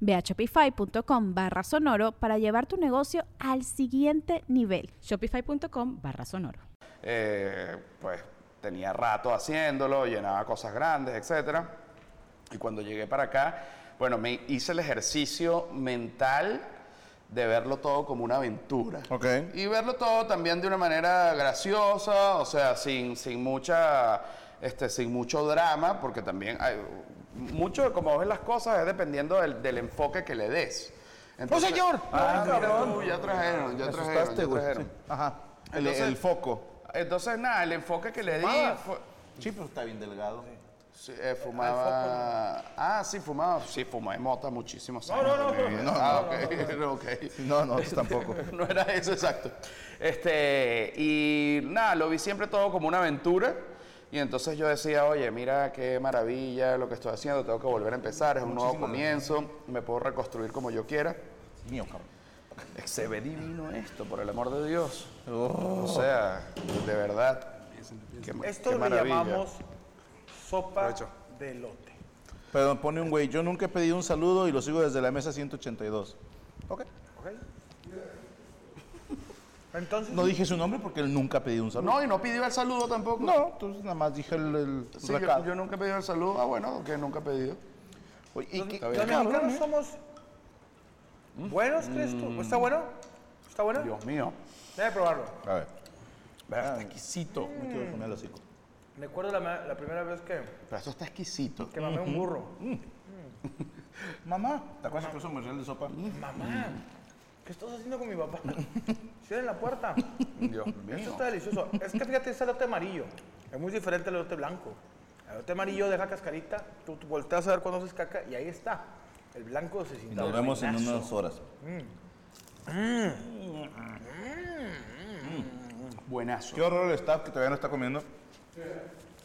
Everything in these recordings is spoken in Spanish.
Ve a shopify.com barra sonoro para llevar tu negocio al siguiente nivel. Shopify.com barra sonoro. Eh, pues tenía rato haciéndolo, llenaba cosas grandes, etc. Y cuando llegué para acá, bueno, me hice el ejercicio mental de verlo todo como una aventura. Ok. Y verlo todo también de una manera graciosa, o sea, sin, sin mucha, este, sin mucho drama, porque también hay, mucho de cómo ves las cosas es dependiendo del, del enfoque que le des. ¡Oh, señor! Ah, No, mira cabrón. tú, ya trajeron, ya Me trajeron, asustaste, ya güey. trajeron. Sí. Ajá. El, Entonces- el foco. Entonces, nada, el enfoque que le di fue... Sí, pero está bien delgado. Sí, eh, fumaba... Ah, sí, fumaba. Sí, fumé mota muchísimos años. no, no, de mi vida. no, Ah, ok, ok. No, no, tampoco. no era eso exacto. Este, y nada, lo vi siempre todo como una aventura. Y entonces yo decía, oye, mira qué maravilla lo que estoy haciendo, tengo que volver a empezar, es un nuevo comienzo, me puedo reconstruir como yo quiera. Mío, cabrón. Se ve divino esto, por el amor de Dios. Oh. O sea, de verdad. Qué, Esto qué maravilla. llamamos sopa de lote. Perdón, pone un güey. Yo nunca he pedido un saludo y lo sigo desde la mesa 182. Ok. ¿Ok? Entonces, No dije su nombre porque él nunca ha pedido un saludo. No, y no pidió el saludo tampoco. No, entonces nada más dije el, el Sí, yo, recado. yo nunca he pedido el saludo. Ah, bueno, que nunca he pedido. Oye, ¿y los, qué- los mexicanos eh? somos buenos, ¿crees tú? ¿Está bueno? ¿Está bueno? Dios mío. Debe probarlo. A ver, está exquisito. me quiero poner el hocico. Me acuerdo la, la primera vez que, Pero esto está exquisito. que mamé un burro. Mamá, ¿te acuerdas que un comercial de sopa? Mamá, ¿qué estás haciendo con mi papá? Cierren la puerta. Dios Esto mío. está delicioso. Es que fíjate, es elote amarillo. Es muy diferente al elote blanco. El elote amarillo deja cascarita, tú, tú volteas a ver cuando haces caca y ahí está. El blanco se Y sienta nos vemos en unas horas. Buenazo. Qué horror el staff que todavía no está comiendo.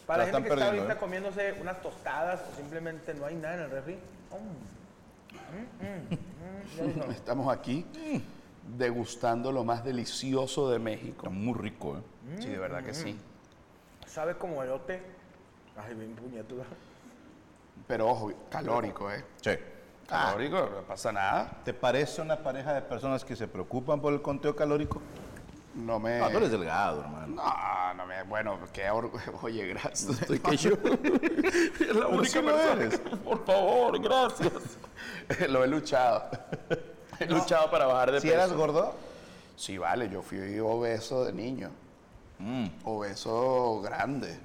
Para La gente que está ahorita ¿eh? comiéndose unas tostadas o simplemente no hay nada en el refri. Mm. Estamos aquí degustando lo más delicioso de Está México. muy rico, ¿eh? Sí, de verdad que sí. Sabe como elote. Ay, bien puñetuda. Pero ojo, calórico, ¿eh? Sí. Calórico, no pasa nada. ¿Te parece una pareja de personas que se preocupan por el conteo calórico? No me. No, tú eres delgado, hermano. No, no me. Bueno, qué or- Oye, gracias. Estoy que yo. es la única sí persona. eres. Por favor, gracias. lo he luchado. He luchado para bajar de ¿Si peso. eras gordo? Sí, vale, yo fui obeso de niño. Mm. Obeso grande.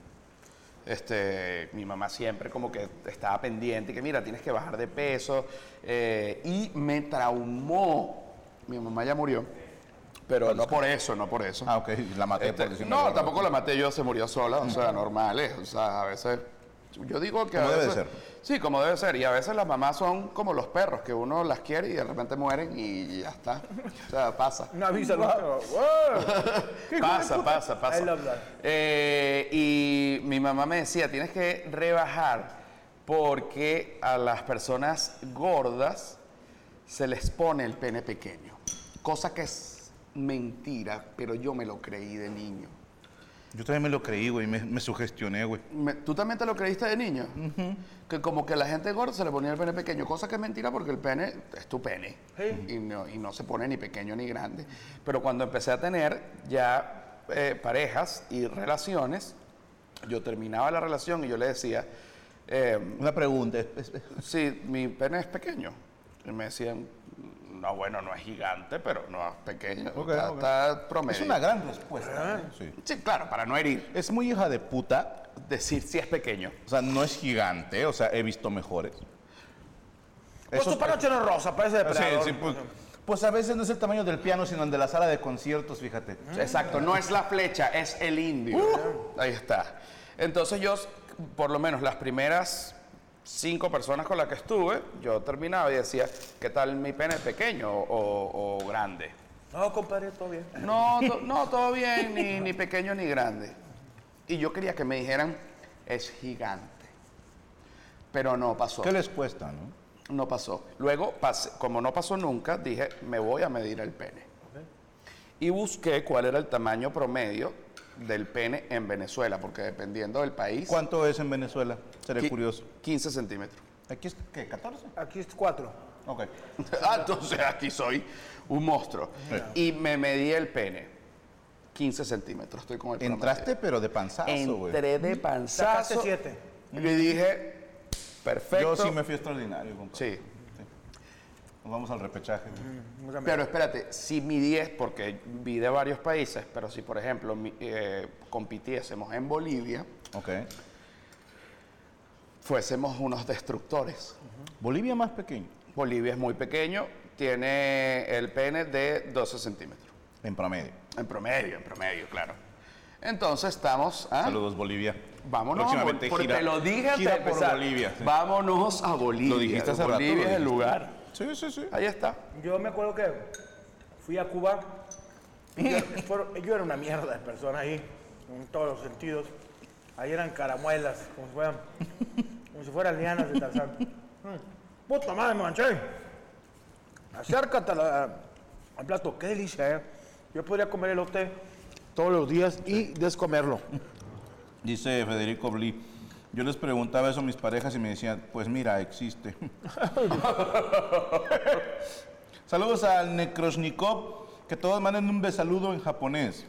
Este, mi mamá siempre como que estaba pendiente, que mira, tienes que bajar de peso. eh, y me traumó. Mi mamá ya murió. Pero no por eso, no por eso. Ah, ok, la maté Este, por decirme no, tampoco la maté yo, se murió sola, o sea, normal, ¿eh? o sea, a veces, yo digo que a Como debe ser. Sí, como debe ser, y a veces las mamás son como los perros, que uno las quiere y de repente mueren y ya está, o sea, pasa. No. ¡Wow! Pasa, pasa, pasa. I love that. Eh, y mi mamá me decía, tienes que rebajar porque a las personas gordas se les pone el pene pequeño, cosa que es mentira, pero yo me lo creí de niño. Yo también me lo creí, güey, me, me sugestioné, güey. ¿Tú también te lo creíste de niño? Que como que la gente gorda se le ponía el pene pequeño, cosa que es mentira porque el pene es tu pene. Sí. Y, no, y no se pone ni pequeño ni grande. Pero cuando empecé a tener ya eh, parejas y relaciones, yo terminaba la relación y yo le decía, eh, Una pregunta. sí, mi pene es pequeño. Y me decían, No, bueno, no es gigante, pero no es pequeño. Está, ok. está promedio. Es una gran respuesta. ¿eh? Sí. Sí, claro, para no herir. Es muy hija de puta. Decir si es pequeño. O sea, no es gigante, o sea, he visto mejores. Pues Eso- tu panoche no es rosa, parece Sí, depredador. sí, pues, pues a veces no es el tamaño del piano, sino el de la sala de conciertos, fíjate. Exacto, no es la flecha, es el indio. Ahí está. Entonces yo, por lo menos las primeras cinco personas con las que estuve, yo terminaba y decía, ¿qué tal mi pene pequeño o, o grande? No, compadre, todo bien. No, to- no, todo bien, ni, ni pequeño ni grande. Y yo quería que me dijeran, es gigante. Pero no pasó. ¿Qué les cuesta, no? No pasó. Luego, pasé- como no pasó nunca, dije, me voy a medir el pene. Y busqué cuál era el tamaño promedio del pene en Venezuela, porque dependiendo del país... ¿Cuánto es en Venezuela? Seré curioso. 15 centímetros. ¿Aquí es qué? ¿14? Aquí es cuatro. Ok. ah, entonces aquí soy un monstruo. Y me medí el pene. 15 centímetros. Estoy con el promedio. Entraste, pero de panzazo, güey. Entré de Sacaste panzazo. siete. Y le dije, perfecto. Yo sí me fui extraordinario, compadre. Sí. Nos vamos al repechaje. Pero espérate, si mi 10, porque vi de varios países, pero si por ejemplo mi- eh, compitiésemos en Bolivia, Ok. fuésemos unos destructores. Bolivia más pequeño. Bolivia es muy pequeño, tiene el pene de 12 centímetros. En promedio. En promedio, en promedio, claro. Entonces estamos. ¿ah? Saludos, Bolivia. Vámonos, a Bol- Próximamente porque gira, te lo dije antes gira por empezar. Bolivia. sí. Vámonos a Bolivia. Lo dijiste hace Bolivia es el lugar. Sí, sí, sí. Ahí está. Yo me acuerdo que fui a Cuba y yo, era una mierda de persona ahí, en todos los sentidos. Ahí eran caramuelas, como si fueran, como si fueran lianas de Tarzán. Mm, Puta madre, me manché. Acércate al plato, qué delicia, ¿eh? Yo podría comer elote todos los días y descomerlo. Dice Federico Bli. Yo les preguntaba eso a mis parejas y me decían, pues mira, existe. Saludos al Necrosnikov, que todos manden un besaludo en japonés.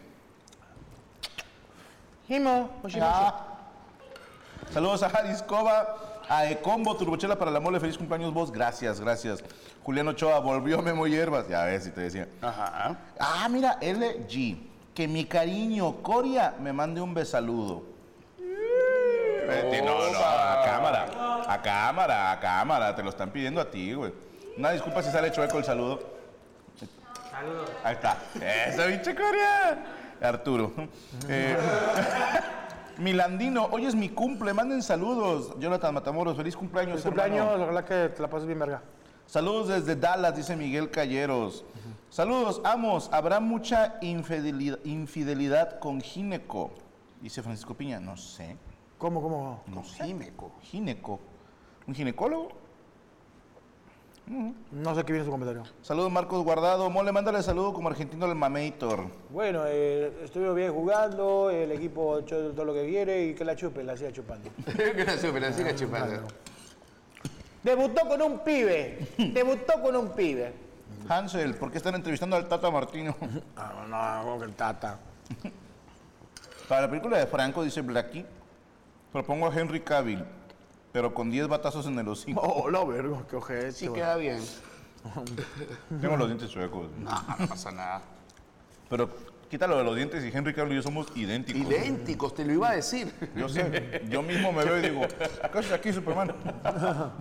Himo, Ah. Saludos a Jaliscova, a Ecombo, Turbochela para la mole, feliz cumpleaños vos, gracias, gracias. Julián Ochoa, volvió Memo Hierbas, ya ves si te decía. Ajá. Ah, mira, LG, que mi cariño Coria me mande un besaludo. No, no, a cámara, a cámara, a cámara, te lo están pidiendo a ti, güey. Una disculpa si sale chueco el saludo. Saludos. Ahí está. Eso, bicho Coria. Arturo. Eh, Milandino, hoy es mi cumple, manden saludos. Jonathan Matamoros, feliz cumpleaños, Feliz hermano. cumpleaños, la verdad que te la pasas bien, verga. Saludos desde Dallas, dice Miguel Calleros. Saludos, amos. Habrá mucha infidelidad, infidelidad con gineco. Dice Francisco Piña. No sé. ¿Cómo, cómo? No. Gineco. Gineco. ¿Un ginecólogo? No sé qué viene su comentario. Saludos, Marcos Guardado. Mole, mándale saludo como argentino al Mameitor. Bueno, eh, estuve bien jugando, el equipo ha hecho todo lo que quiere y que la chupe, la siga chupando. Gracias, pero sigue chupando. Debutó con un pibe, debutó con un pibe. Hansel, ¿por qué están entrevistando al Tata Martino? No, no, como que el tata. Para la película de Franco, dice Blackie, propongo a Henry Cavill, pero con 10 batazos en el hocico. Oh, la verga, qué ojete. Sí queda bien. Tengo los dientes chuecos. No, no pasa nada. Pero quítalo de los dientes y Henry Cavill y yo somos idénticos. Idénticos, te lo iba a decir. Yo sé, yo mismo me veo y digo, ¿qué haces aquí, Superman?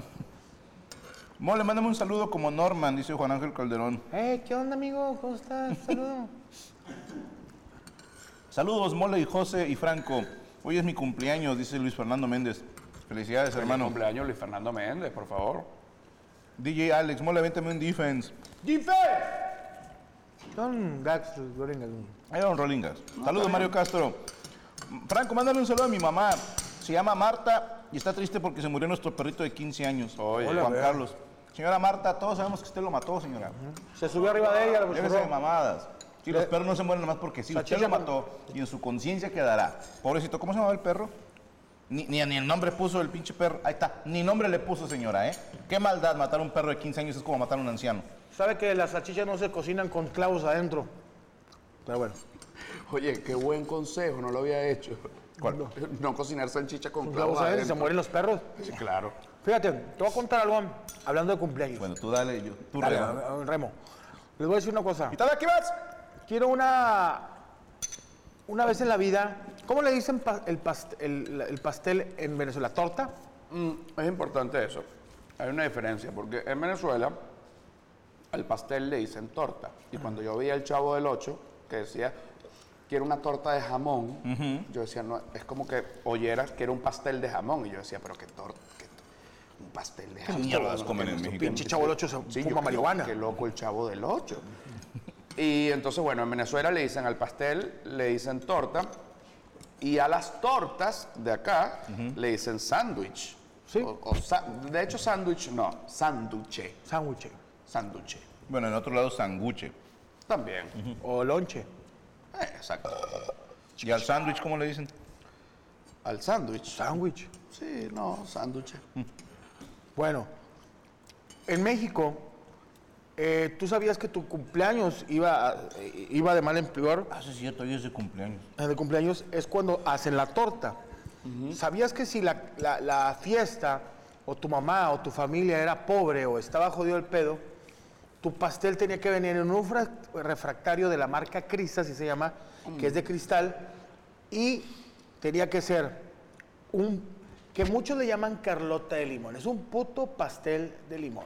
Mole, mándame un saludo como Norman, dice Juan Ángel Calderón. Eh, ¿qué onda, amigo? ¿Cómo estás? Saludos. Saludos, Mole y José y Franco. Hoy es mi cumpleaños, dice Luis Fernando Méndez. Felicidades, Feliz hermano. cumpleaños Luis Fernando Méndez, por favor. DJ Alex, Mole, véntame un defense. Son gags, gringas. Ahí va un Rolling Gas. Saludos, Mario Castro. Franco, mándale un saludo a mi mamá. Se llama Marta y está triste porque se murió nuestro perrito de 15 años. Oye. Juan Hola, Carlos. Señora Marta, todos sabemos que usted lo mató, señora. Se subió arriba de ella, la de mamadas. Si los perros no se mueren nomás porque sí, usted con- mató y en su conciencia quedará. Pobrecito, ¿cómo se llamaba el perro? Ni, ni, ni el nombre puso el pinche perro. Ahí está, ni nombre le puso, señora, ¿eh? Qué maldad matar a un perro de 15 años es como matar a un anciano. Sabe que las salchichas no se cocinan con clavos adentro. Pero bueno. Oye, qué buen consejo, no lo había hecho. ¿Cuál? No cocinar salchicha con clavos clavos adentro, se mueren los perros. Sí, claro. Fíjate, te voy a contar algo hablando de cumpleaños. Bueno, tú dale, yo. Tú Dale, a- Remo. Les voy a decir una cosa. ¿Y tal aquí vas? Quiero una. Una vez en la vida. ¿Cómo le dicen pa- el, past- el- el pastel en Venezuela? ¿Torta? Mm, es importante eso. Hay una diferencia, porque en Venezuela al pastel le dicen torta. Y cuando yo veía el chavo del 8, que decía, quiero una torta de jamón, yo decía, no, es como que oyeras que era un pastel de jamón. Y yo decía, pero qué torta, qué to- un pastel de jamón. mierdas comen en México? Pinche chavo del 8 se Sí, fuma marihuana. Qué loco el chavo del 8. Y entonces, bueno, en Venezuela le dicen al pastel, le dicen torta. Y a las tortas de acá le dicen sándwich. Sí. O- de hecho, sándwich no, sánduche. Sándwich. Sánduche. Bueno, en otro lado, sanguche. También. O lonche. Eh, exacto. ¿Y al sándwich cómo le dicen? Al sándwich. Sándwich. Sí, no, sánduche. Bueno, en México, eh, ¿tú sabías que tu cumpleaños iba, a- eh, iba de mal en peor? Ah, sí, cierto, hoy es de cumpleaños. El de cumpleaños es cuando hacen la torta. ¿Sabías que si la, la- la fiesta o tu mamá o tu familia era pobre o estaba jodido el pedo, tu pastel tenía que venir en un fra- refractario de la marca Crista, así se llama, que es de cristal, y tenía que ser un, que muchos le llaman Carlota de limón, es un puto pastel de limón,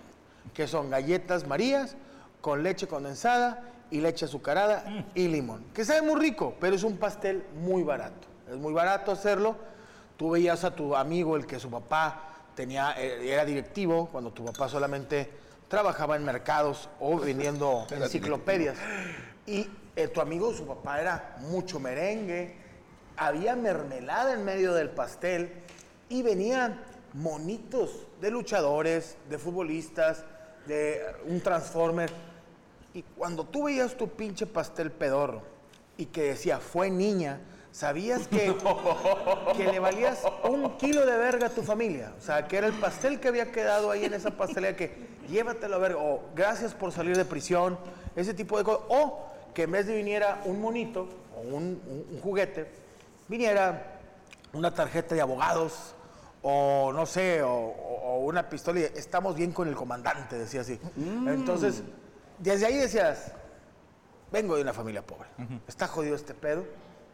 que son galletas marías con leche condensada y leche azucarada y limón, que sabe muy rico, pero es un pastel muy barato, es muy barato hacerlo, tú veías a tu amigo, el que su papá tenía, eh, era directivo, cuando tu papá solamente trabajaba en mercados o vendiendo enciclopedias. Y eh, tu amigo, su papá, era mucho merengue, había mermelada en medio del pastel y venían monitos de luchadores, de futbolistas, de un transformer. Y cuando tú veías tu pinche pastel pedorro y que decía, fue niña, sabías que, que le valías un kilo de verga a tu familia. O sea, que era el pastel que había quedado ahí en esa pastelería que llévatelo a verga. O gracias por salir de prisión, ese tipo de cosas. O que en vez de viniera un monito o un, un- un juguete, viniera una tarjeta de abogados o no sé, o, una pistola y estamos bien con el comandante, decía así. Entonces, desde ahí decías, vengo de una familia pobre, está jodido este pedo.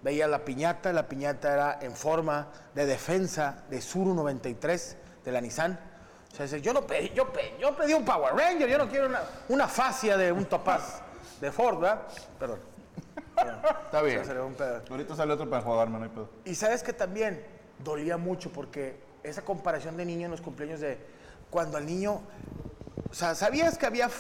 Veía la piñata, la piñata era en forma de defensa de Suru 93 de la Nissan. O sea, dice, yo no pedí, yo pedí, yo pedí un Power Ranger, yo no quiero una, una fascia de un Topaz de Ford, ¿verdad? Perdón. Está bien. O sea, sería un pedo. Ahorita sale otro para enjuagarme, no hay pedo. Y sabes que también dolía mucho porque esa comparación de niño en los cumpleaños de cuando al niño, o sea, ¿sabías que había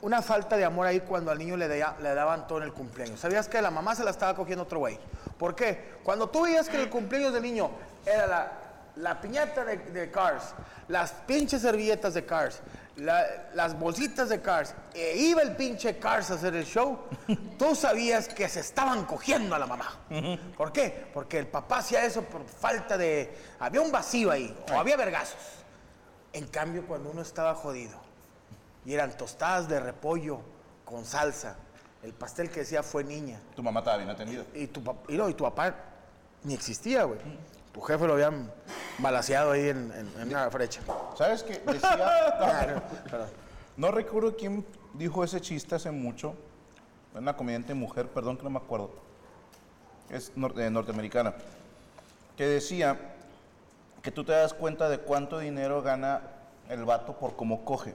una falta de amor ahí cuando al niño le, le daban todo en el cumpleaños? ¿Sabías que la mamá se la estaba cogiendo otro güey? ¿Por qué? Cuando tú veías que el cumpleaños del niño era la, la piñata de, de Cars, las pinches servilletas de Cars, la- las bolsitas de Cars, e iba el pinche Cars a hacer el show, tú sabías que se estaban cogiendo a la mamá. ¿Por qué? Porque el papá hacía eso por falta de... Había un vacío ahí, o había vergazos. En cambio, cuando uno estaba jodido, y eran tostadas de repollo con salsa, el pastel que decía fue niña, Tu mamá estaba bien atendida. y tu, pap- y no, y tu papá ni existía, güey. Tu jefe lo habían balaseado ahí en, en- en una frecha. ¿Sabes qué? Ah, Decía. no, perdón. No recuerdo quién dijo ese chiste hace mucho. Una comediante mujer, perdón que no me acuerdo. Es nor- eh, norteamericana. Que decía que tú te das cuenta de cuánto dinero gana el vato por cómo coge.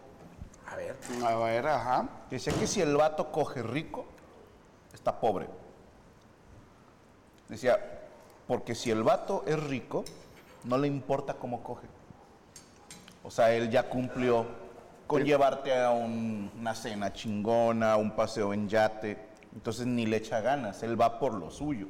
A ver. A ver, ajá. Decía que si el vato coge rico, está pobre. Decía, porque si el vato es rico, no le importa cómo coge. O sea, él ya cumplió con llevarte a un- una cena chingona, un paseo en yate. Entonces ni le echa ganas, él va por lo suyo.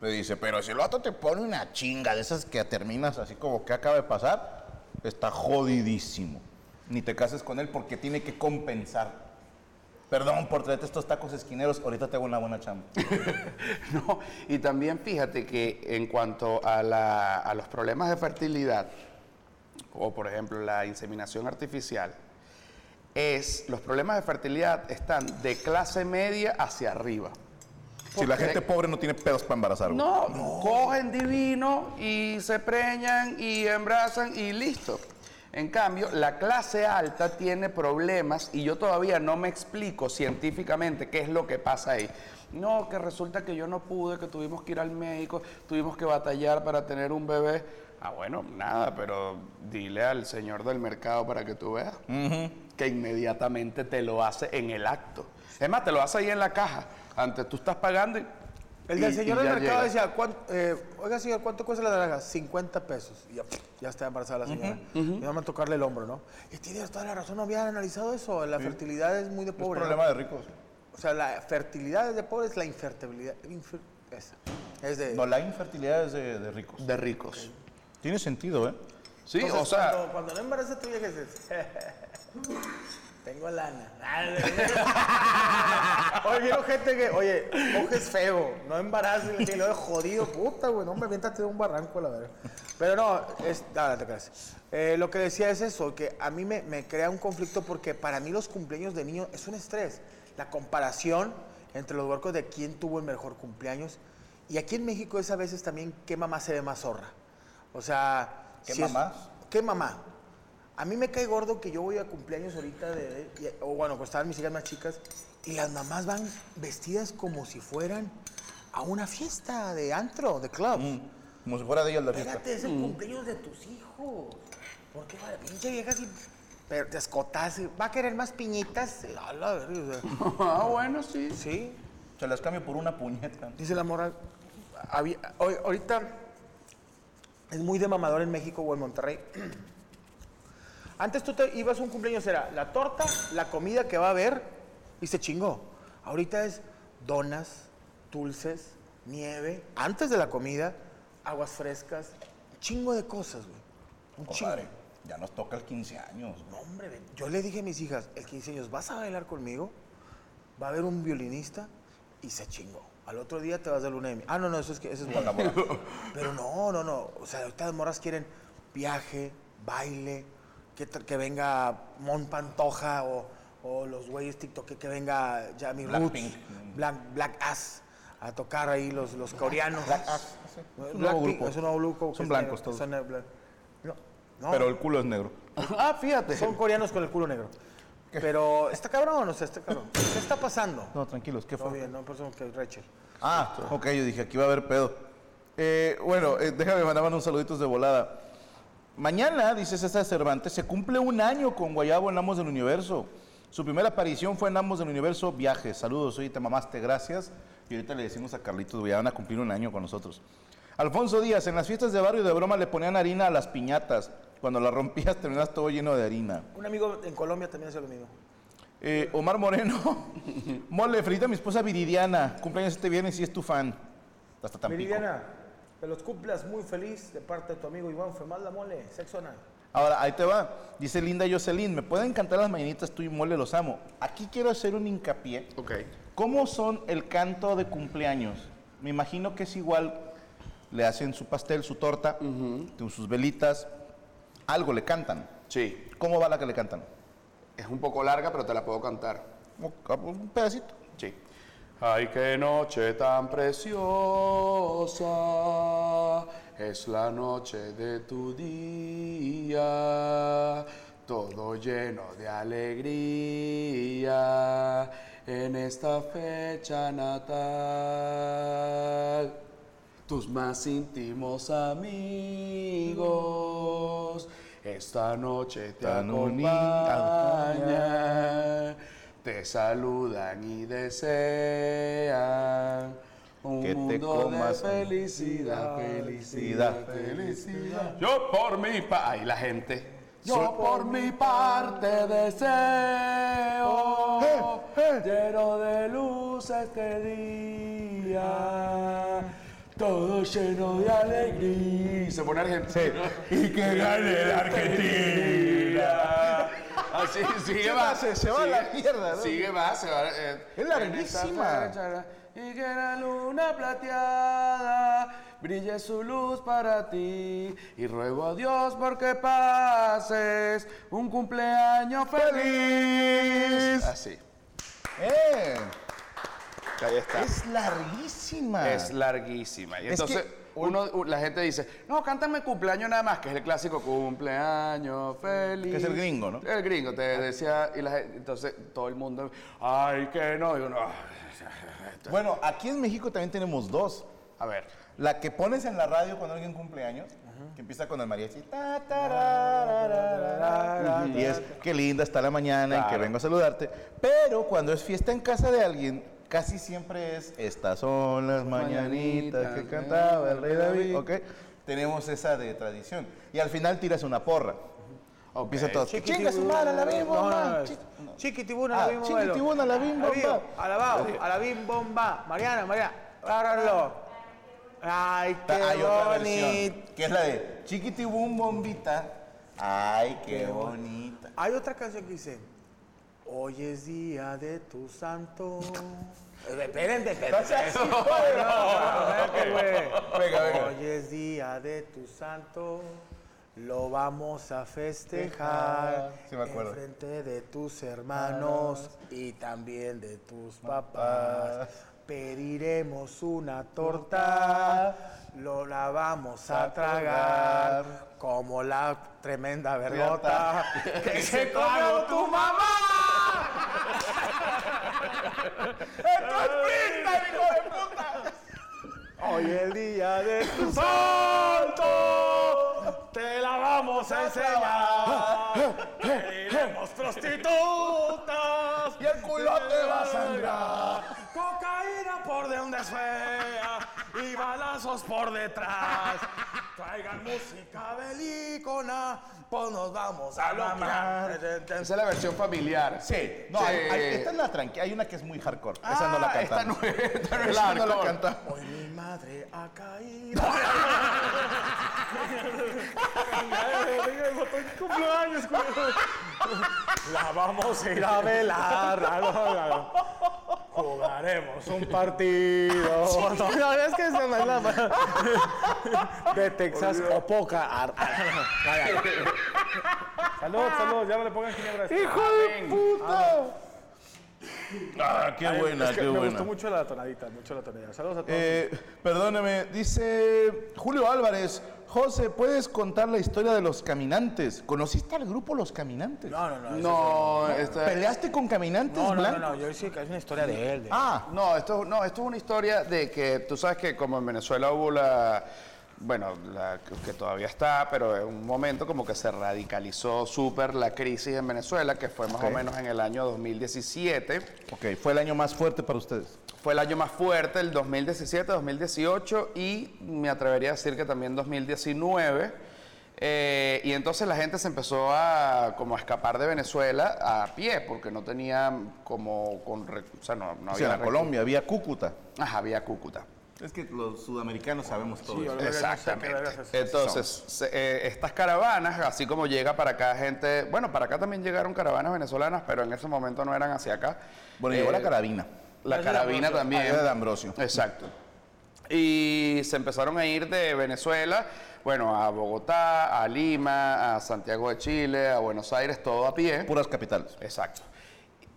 Le dice, pero si el vato te pone una chinga de esas que terminas así como que acaba de pasar, está jodidísimo. Ni te cases con él porque tiene que compensar. Perdón por traerte estos tacos esquineros, ahorita te hago una buena chamba. No, y también fíjate que en cuanto a, la- a los problemas de fertilidad, o por ejemplo la inseminación artificial, es los problemas de fertilidad están de clase media hacia arriba. Si la gente pobre no tiene pedos para embarazar. güey. No, cogen divino y se preñan y embrazan y listo. En cambio, la clase alta tiene problemas y yo todavía no me explico científicamente qué es lo que pasa ahí. No, que resulta que yo no pude, que tuvimos que ir al médico, tuvimos que batallar para tener un bebé. Ah, bueno, nada, pero dile al señor del mercado para que tú veas que inmediatamente te lo hace en el acto. Es más, te lo hace ahí en la caja. Antes tú estás pagando y. El del y- señor y del mercado llega. decía, "¿Cuán- eh, oiga señor, ¿cuánto cuesta la naranja? 50 pesos. Y ya, ya está embarazada la señora. Y vamos a tocarle el hombro, ¿no? Y tienes toda la razón, no había analizado eso. La fertilidad es muy de Es pobre. problema ¿no? de ricos. O sea, la fertilidad es de pobres, la infertilidad. infer- esa. Es de. No, la infertilidad es de, de ricos. De ricos. Tiene sentido, ¿eh? Sí, Entonces, o sea. Cuando, cuando no embaraza tu vieja, dices. Tengo lana. oye, vieron gente que, oye, coges feo, no embaraces, y lo de jodido, puta, güey, no me aviéntate de un barranco, la verdad. Pero no, es, nada, te creas. Eh, lo que decía es eso, que a mí me, me crea un conflicto porque para mí los cumpleaños de niños es un estrés. La comparación entre los huercos de quién tuvo el mejor cumpleaños. Y aquí en México es a veces también qué mamá se ve más zorra. O sea... ¿Qué si es- mamás? ¿Qué mamá? A mí me cae gordo que yo voy a cumpleaños ahorita, de, y- o bueno, cuando estaban mis hijas más chicas, y las mamás van vestidas como si fueran a una fiesta de antro, de club. Mm, Como si fuera de ellas la fiesta. Espérate, es el cumpleaños de tus hijos. ¿Por qué va pinche vieja así? Pero te escotas, va a querer más piñitas. A la verga, o sea, Ah, bueno, sí. Sí, Se las cambio por una puñeta. dice la moral. había- hoy- ahorita es muy de mamador en México o en Monterrey. Antes tú te ibas a un cumpleaños, era la torta, la comida que va a haber y se chingó. Ahorita es donas, dulces, nieve, antes de la comida, aguas frescas, chingo de cosas, güey. Un chingo. Compadre, ya nos toca el 15 años. No, hombre, ven. yo le dije a mis hijas, el 15 años, ¿vas a bailar conmigo? Va a haber un violinista y se chingó. Al otro día te vas de luna de miel. Ah, no, no, eso es que eso es. Pero no, no, no. O sea, ahorita las morras quieren viaje, baile, que, venga Mon Pantoja o, o los güeyes TikTok, que, que venga Jamie Roots, Blackpink. Black, Black Ass, a tocar ahí los, los coreanos. Black Ass, sí. Es un nuevo grupo. Es un nuevo grupo. Son blancos todos. son No, no. Pero el culo es negro. Ah, fíjate. Son coreanos con el culo negro. Pero está cabrón, o sea, está cabrón. ¿Qué está pasando? No, tranquilos, ¿qué fue? bien, no, por eso que Rachel. Ah, ok, yo dije, aquí va a haber pedo. Eh, bueno, eh, déjame mandar unos saluditos de volada. Mañana, dice César Cervantes, se cumple un año con Guayabo en Amos del Universo. Su primera aparición fue en Amos del Universo Viajes. Saludos, oye, te mamaste, gracias. Y ahorita le decimos a Carlitos, ya van a cumplir un año con nosotros. Alfonso Díaz, en las fiestas de barrio de broma le ponían harina a las piñatas. Cuando las rompías terminabas todo lleno de harina. Un amigo en Colombia también hace lo mismo. Eh, Omar Moreno, mole, a mi esposa Viridiana. Cumpleaños este viernes y es tu fan. Hasta Tampico. Viridiana, que los cumplas muy feliz de parte de tu amigo Iván Femalda Mole, sexo anal. Ahora, ahí te va. Dice Linda Jocelyn, me pueden cantar las mañanitas tú y mole, los amo. Aquí quiero hacer un hincapié. Ok. ¿Cómo son el canto de cumpleaños? Me imagino que es igual. Le hacen su pastel, su torta, con sus velitas. Algo le cantan. Sí. ¿Cómo va la que le cantan? Es un poco larga, pero te la puedo cantar. Un pedacito. Ay, qué noche tan preciosa, es la noche de tu día, todo lleno de alegría en esta fecha natal. Tus más íntimos amigos, esta noche te Tan acompañan, te saludan y desean un Que te mundo comas de felicidad, felicidad, felicidad. Yo por mi parte, ay la gente. Yo por mi parte deseo lleno de luz este día. Todo lleno de alegría. Se pone argentino. Y que gane la Argentina. Así sigue va. se- se va a la mierda, ¿no? Sigue va, se va. eh, Es larguísima. en esta fecha, Y que la luna plateada brille su luz para ti. Y ruego a Dios porque pases un cumpleaños feliz. Así. ¡Eh! Ahí está. Es larguísima. Es larguísima. Y Es entonces que uno, la gente dice, no, cántame cumpleaños nada más, que es el clásico cumpleaños feliz. Que es el gringo, ¿no? El gringo, te decía, y la gente- entonces todo el mundo, ay, que no, y uno, "Ah, esto". Bueno, aquí en México también tenemos dos. a ver, La que pones en la radio cuando alguien cumple años, que empieza con el mariachi. ta, Y es, qué linda está la mañana en que Claro. vengo a saludarte. Pero cuando es fiesta en casa de alguien, casi siempre es, estas son las mañanitas que cantaba el rey David. ¿Ok? Tenemos esa de tradición. Y al final tiras una porra. ok. Empieza todo. Chinga su madre, la bim bomba. Chi- Chiquitibuna, Ah, la bim bomba. chiquitibuna, la bim bomba. Alabado, a la bim bomba. Mariana, Mariana, agárralo. Ay, qué Hay otra versión, que es la de chiquitibum bombita. Ay, qué bonita. Hay otra canción que dice, hoy es día de tu santo. Venga, venga. Hoy es día de tu santo. Lo vamos a festejar Sí me acuerdo. en frente de tus hermanos y también de tus papás. Pediremos una torta, lo la vamos a tragar como la tremenda vergota que se comió tu mamá. Hoy el día de tu santo, te la vamos a enseñar. Pediremos prostitutas. Y el culo te va a sangrar. Cocaína por donde sea y balazos por detrás. Traigan música belicona, pues nos vamos a mamar. Esa es la versión familiar. Sí, no, Sí. hay- hay- esta es la tranquila. Hay una que es muy hardcore. esa no la Ah, esta cantamos. no es- esta no es Esa no la cantamos. Hoy mi madre ha caído. cumpleaños, La vamos a ir a velar. Jugaremos un partido. No, no, es que se me la... De Texas o poca. Salud, salud, ya no le pongan ginebra. a esto. ¡Hijo de puta! Ah, qué Ay, buena, es que qué me buena. gustó mucho la tonadita, mucho la tonadita. Saludos a todos. Eh, perdóneme, dice Julio Álvarez. José, ¿puedes contar la historia de los caminantes? ¿Conociste al grupo Los Caminantes? no, no, no. No, esta- ¿Peleaste con caminantes No, no, no, no, yo sí que es una historia de él. de- Ah, No, esto, no, esto es una historia de que tú sabes que como en Venezuela hubo la, bueno, la, que todavía está, pero en un momento como que se radicalizó súper la crisis en Venezuela, que fue más o menos en el año 2017. ok, fue el año más fuerte para ustedes. Fue el año más fuerte, el 2017, 2018 y me atrevería a decir que también 2019. Eh, y entonces la gente se empezó a como a escapar de Venezuela a pie porque no tenían como con re- o sea no, no O sea, había en Colombia había Cúcuta. Ajá, había Cúcuta. Es que los sudamericanos sabemos todo. Sí, eso. Exactamente. Entonces, se- eh, estas caravanas, así como llega para acá gente, bueno, para acá también llegaron caravanas venezolanas, pero en ese momento no eran hacia acá. Bueno, llegó Eh, la carabina. La carabina también. Ah, era de Ambrosio. Exacto. Y se empezaron a ir de Venezuela, bueno, a Bogotá, a Lima, a Santiago de Chile, a Buenos Aires, todo a pie. Puras capitales. Exacto.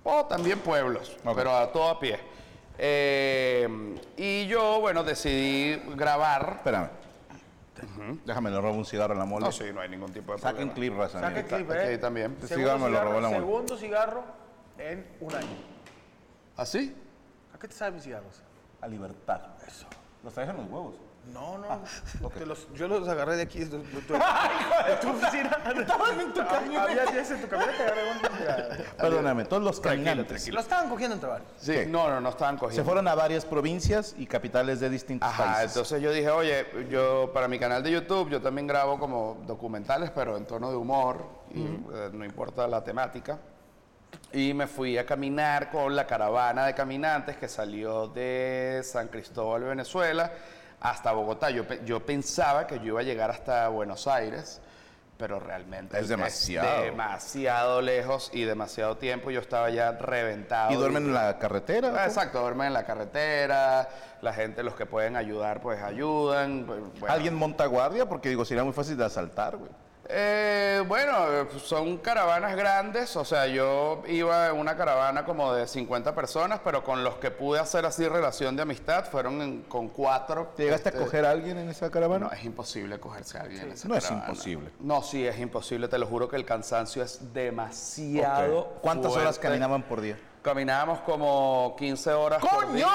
O también pueblos, pero a todo a pie. Eh, y yo, bueno, decidí grabar. Espérame. Déjame, le robo un cigarro en la molde. No, sí, no hay ningún tipo de Saquen problema. clip, raza. Clip, aquí ¿eh? también. Segundo cigarro me lo robó la cigarro, mole. segundo cigarro en un año. ¿Así? ¿A qué te saben mis cigarros? A libertad. Eso. ¿Los traes en los huevos? No, no. ok. te los- yo los agarré de aquí. De, de- de- de tu oficina. Estaban en tu camioneta. Había 10 en tu camioneta. agarré. Perdóname, todos los caminantes. Lo estaban cogiendo entre varios. Sí. No, no, no estaban se cogiendo. fueron a varias provincias y capitales de distintos Ajá, países. entonces yo dije, oye, yo para mi canal de YouTube yo también grabo como documentales, pero en tono de humor, y, eh, no importa la temática. Y me fui a caminar con la caravana de caminantes que salió de San Cristóbal, Venezuela, hasta Bogotá. Yo, yo pensaba que yo iba a llegar hasta Buenos Aires, pero realmente Es demasiado. demasiado lejos y demasiado tiempo. Yo estaba ya reventado. ¿Y duermen en la carretera? Ah, Exacto, duermen en la carretera, la gente, los que pueden ayudar, pues ayudan. bueno. ¿Alguien monta guardia? Porque digo, sería muy fácil de asaltar, güey. Eh, bueno, son caravanas grandes, o sea, yo iba en una caravana como de 50 personas, pero con los que pude hacer así relación de amistad fueron en- con cuatro. ¿Te llegaste a Este, coger a alguien en esa caravana? No, es imposible cogerse a alguien en esa No es caravana. imposible. No, sí, es imposible, te lo juro que el cansancio es demasiado. Ok. ¿Cuántas horas fuerte. caminaban por día? Caminábamos como 15 horas. por ¡Coño! día.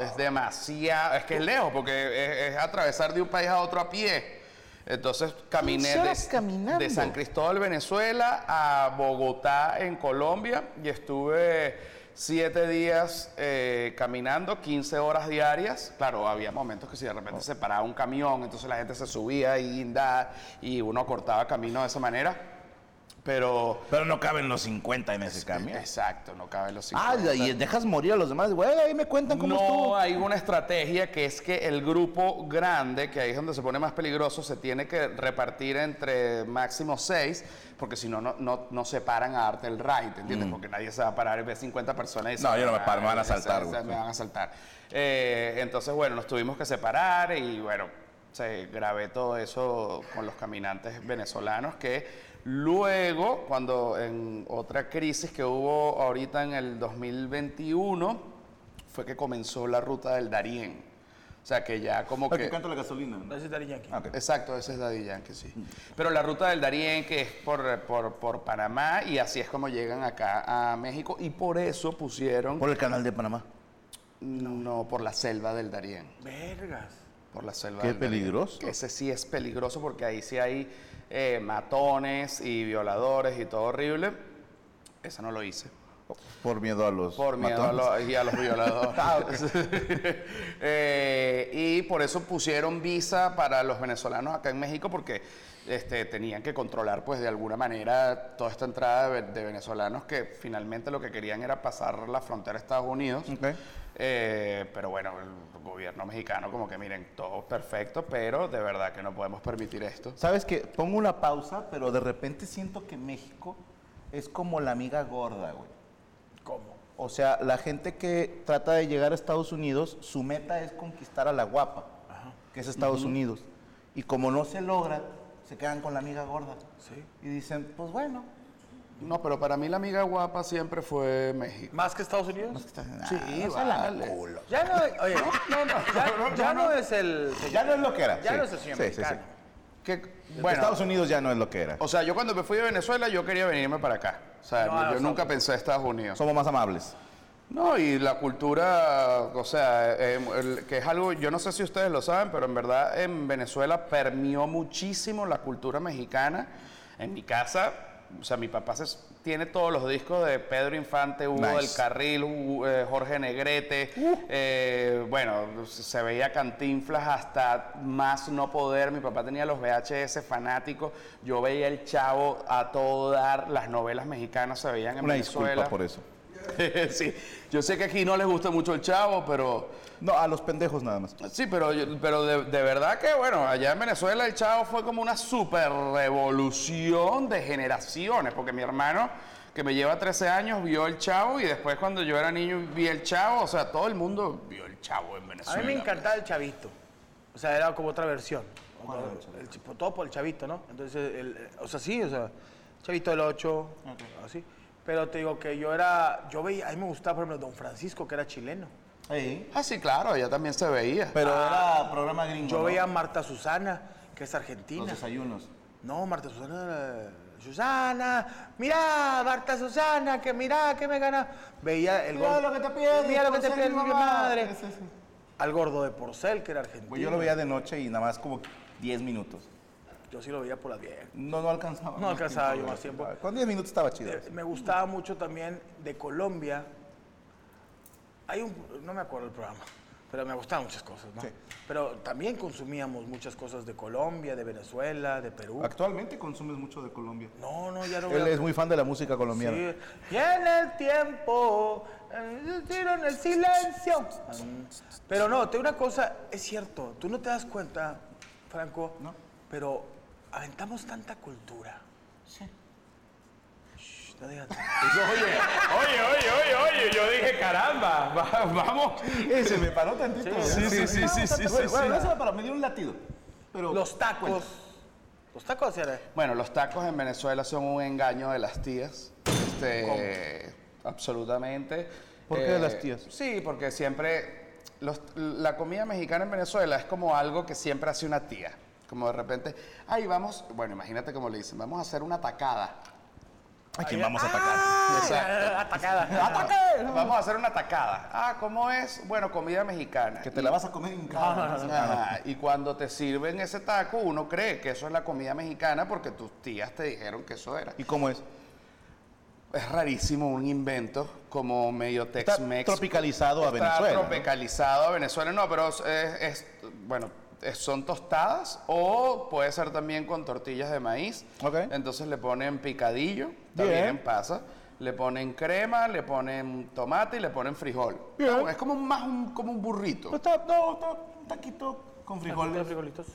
Es demasiado, es que es lejos, porque es, es atravesar de un país a otro a pie. Entonces caminé 15 horas de, caminando. de San Cristóbal, Venezuela, a Bogotá, en Colombia, y estuve siete días eh, caminando, 15 horas diarias. Claro, había momentos que si de repente se paraba un camión, entonces la gente se subía y guindaba, y uno cortaba camino de esa manera. Pero Pero no caben los 50 en ese camión. Exacto, no cabe los Ah, 50. y dejas morir a los demás. Güey, ahí me cuentan cómo no estuvo. hay una estrategia que es que el grupo grande, que ahí es donde se pone más peligroso, se tiene que repartir entre máximo seis, porque si no, no, no, no se paran a darte el ride, ¿entiendes? Porque nadie se va a parar y ve 50 personas y dice, Mm. No, yo no me paro, me van a "Ay, se- asaltar, se- güey". Me van a asaltar. Eh, entonces, bueno, nos tuvimos que separar y bueno, se grabé todo eso con los caminantes venezolanos que luego, cuando en otra crisis que hubo ahorita en el 2021, fue que comenzó la ruta del Darién. O sea, que ya como que... la gasolina. Ese es Daddy Yankee. Ah. Exacto, ese es Daddy Yankee, sí. Pero la ruta del Darién, que es por, por, por Panamá, y así es como llegan acá a México, y por eso pusieron... Por el canal de Panamá. No, por la selva del Darién. Vergas. Por la selva Qué del peligroso. Que ese sí es peligroso porque ahí sí hay eh, matones y violadores y todo horrible. Esa no lo hice. Por miedo a los. Por miedo a los, y a los violadores. Ah. Eh, y por eso pusieron visa para los venezolanos acá en México porque este, tenían que controlar pues de alguna manera toda esta entrada de, de venezolanos que finalmente lo que querían era pasar la frontera a Estados Unidos. Ok. Eh, pero bueno, el gobierno mexicano como que miren, todo perfecto, pero de verdad que no podemos permitir esto. ¿Sabes qué? Pongo una pausa, pero de repente siento que México es como la amiga gorda, güey. ¿Cómo? O sea, la gente que trata de llegar a Estados Unidos, su meta es conquistar a la guapa, que es Estados Unidos. Y como no se logra, se quedan con la amiga gorda. Sí. Y dicen, pues bueno. No, pero para mí la amiga guapa siempre fue México. ¿Más que Estados Unidos? Sí, no se la vale. culo. Ya no, oye, ya, ya no es el. Ya no es lo que era. Ya sí. no es el señor Sí, sí. Que, bueno, Estados Unidos ya no es lo que era. O sea, yo cuando me fui de Venezuela, yo quería venirme para acá. O sea, No, yo nunca pensé en Estados Unidos. Somos más amables. No, y la cultura, o sea, eh, el- que es algo, yo no sé si ustedes lo saben, pero en verdad en Venezuela permeó muchísimo la cultura mexicana. En mi casa, o sea, mi papá se- tiene todos los discos de Pedro Infante, Hugo Nice. del Carril, Hugo- eh, Jorge Negrete. eh, bueno, se veía cantinflas hasta más no poder. Mi papá tenía los VHS fanáticos. Yo veía el chavo a todo dar. Las novelas mexicanas se veían en Una Venezuela. disculpa por eso. sí, yo sé que aquí no les gusta mucho el chavo, pero No, a los pendejos nada más. sí, pero, pero de, de verdad que bueno, allá en Venezuela el chavo fue como una super revolución de generaciones, porque mi hermano que me lleva 13 años vio el chavo y después cuando yo era niño vi el chavo, o sea, todo el mundo vio el chavo en A Venezuela. mí me encantaba el chavito. O sea, era como otra versión. El todo por el chavito, ¿no? Entonces, el- eh, o sea, sí, o sea, chavito del 8, así. Pero te digo que yo era, yo veía, a mí me gustaba, por ejemplo, Don Francisco, que era chileno. Ah, sí, claro, allá también se veía. Pero era programa gringo. Yo ¿no? veía a Marta Susana, que es los argentina. desayunos. No, Marta Susana era... Susana, mira, Marta Susana, que mira, que me gana. Veía el Mira gol- lo que te pierde, Mira lo que te Porcel, pierde mi madre. Al gordo de Porcel, que era argentino. Pues yo lo veía de noche y nada más como 10 minutos. Yo sí lo veía por las 10. No, no alcanzaba. No alcanzaba yo más tiempo. Con 10 minutos estaba chido. Eh, Me gustaba mucho también de Colombia. Hay un, no me acuerdo el programa, pero me gustaban muchas cosas, ¿no? Sí. Pero también consumíamos muchas cosas de Colombia, de Venezuela, de Perú. Actualmente consumes mucho de Colombia. No, no, ya no Él es muy fan de la música colombiana. Sí. Y en el tiempo, en el tiro, en el silencio. Pero no, te una cosa, es cierto, tú no te das cuenta, Franco, No. pero aventamos tanta cultura. Sí. no digas nada. Oye, oye, oye, oye, yo dije, caramba, va- vamos. Ese me paró tantito. Sí, sí, sí, sí, sí, sí, Bueno, sí. bueno, no se me paró, me dio un latido. Pero Los tacos. Los tacos eran. Bueno, los tacos en Venezuela son un engaño de las tías. Este, absolutamente. ¿Por qué de las tías? Sí, porque siempre los- la comida mexicana en Venezuela es como algo que siempre hace una tía. Como de repente, ay, vamos, bueno, imagínate como le dicen, vamos a hacer una tacada. ¿A quién vamos a atacar? Exacto. Atacada. ¡Ataque! Vamos a hacer una tacada. Ah, ¿cómo es? Bueno, comida mexicana. Que te la vas a comer en casa. Y cuando te sirven ese taco, uno cree que eso es la comida mexicana porque tus tías te dijeron que eso era. ¿Y cómo es? Es rarísimo, un invento como medio Tex-Mex. tropicalizado a Está Venezuela. ¿no? tropicalizado a Venezuela, no, pero es, es- bueno, es- son tostadas o puede ser también con tortillas de maíz. Entonces le ponen picadillo, también Bien. pasa. Le ponen crema, le ponen tomate y le ponen frijol. Bien. Es como un- más un, como un burrito. Pues está, no, está un taquito con Frijoles. frijoles, frijolitos.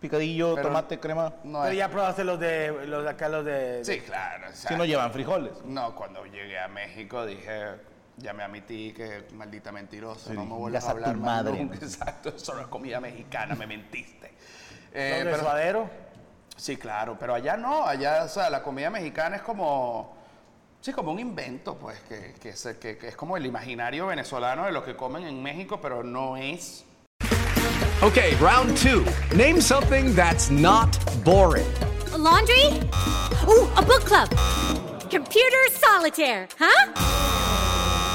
picadillo, Pero- tomate, crema. No Pero es- ya probaste los de, los de acá, los de... Sí, claro. o sea, Si no llevan frijoles. No, cuando llegué a México dije, llamé a mi tía que maldita mentirosa, Sí, no me vuelvas a hablar más madre. nunca. Exacto, eso no es comida mexicana, me mentiste. Eh, los de pero- suadero. sí, claro, pero allá no, allá, o sea, la comida mexicana es como, sí, como un invento, pues, que, que, se- que- que es como el imaginario venezolano de lo que comen en México, pero no es. Okay, round two. Name something that's not boring. A laundry? Ooh, a book club. Computer solitaire, huh?